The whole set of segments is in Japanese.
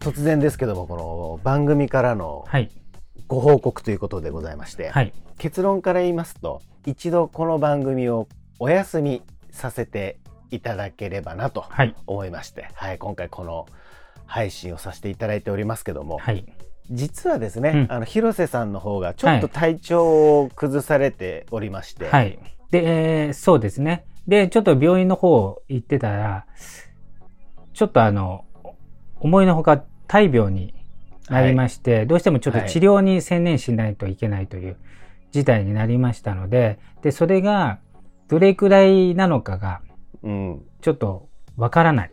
突然ですけどもこの番組からのはい。ご報告ということでございまして、はい。結論から言いますと一度この番組をお休みさせていただければなとはい。思いまして、はい、今回この配信をさせていただいておりますけども、はい。実はですね、うんあの広瀬さんの方がちょっと体調を崩されておりまして、はい。で、えーそうですね。で、ちょっと病院の方行ってたら、ちょっとあの、思いのほか大病になりまして、どうしてもちょっと治療に専念しないといけないという事態になりましたので、で、それがどれくらいなのかがうん、ちょっとわからない。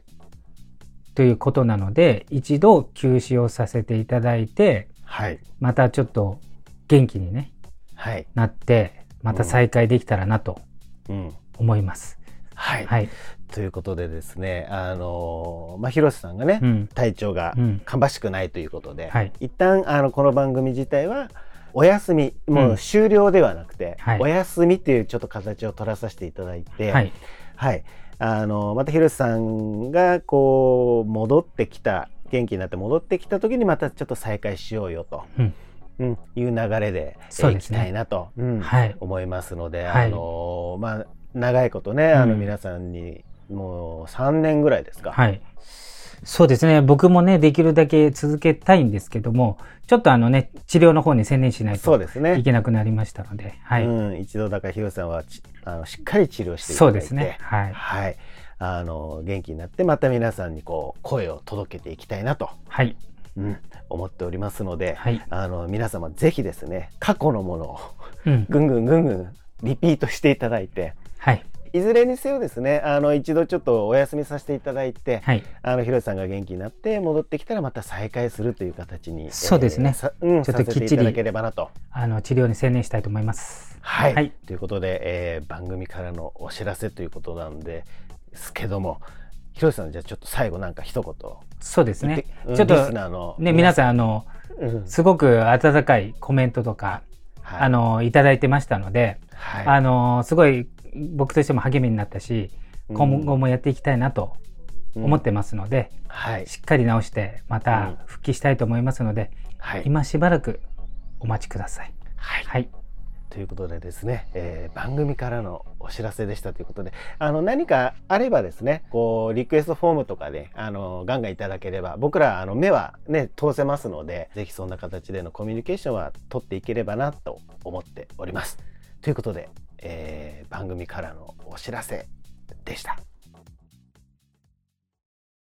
ということなので、一度休止をさせていただいて、はい、またちょっと元気にね、はい、なって、また再開できたらなとうん、思います。はい、はい。ということでですね、あのまあ広瀬さんがね、うん。体調がうん。芳しくないということで、はい一旦あのこの番組自体はお休みもう終了ではなくて、はいお休みっていうちょっと形を取らさせていただいて、はい。はい、あのまた広瀬さんがこう戻ってきた元気になって戻ってきた時にまたちょっと再開しようよと、うんうんいう流れでそういきたいなと。思いますので、はいあのまあ長いことね、あのうん皆さんにもう3年ぐらいですか、はい。そうですね。僕もね、できるだけ続けたいんですけども、ちょっとあのね、治療の方に専念しないとそうですねいけなくなりましたので、はい。うん、一度だから広瀬さんはちあのしっかり治療していただいてそうですね。はい。はい、あの元気になってまた皆さんにこう声を届けていきたいなと、はい。うん、思っておりますので、はい。あの皆様ぜひですね過去のものをうん。ぐんぐんぐんぐんリピートしていただいてはい。いずれにせよですねあの一度ちょっとお休みさせていただいて、はい。あの広瀬さんが元気になって戻ってきたらまた再開するという形にそうですねさうん、ちょっとさせていただければなと。あの、治療に専念したいと思います。はい、はいということで、えー番組からのお知らせということなんですけども広瀬さんじゃあちょっと最後なんか一言。そうですね。ちょっとね、皆さん、あの、うん。すごく温かいコメントとか、はい、あの、いただいてましたので、はい、あの、すごい僕としても励みになったし、今後もやっていきたいなと思ってますので、はい、しっかり直してまた復帰したいと思いますので、はい、今しばらくお待ちください、はい。ということでですね、えー番組からのお知らせでしたということであの何かあればですねこうリクエストフォームとかであのガンガンいただければ僕らあの目はね通せますので是非そんな形でのコミュニケーションは取っていければなと思っております。ということで、えー番組からのお知らせでした。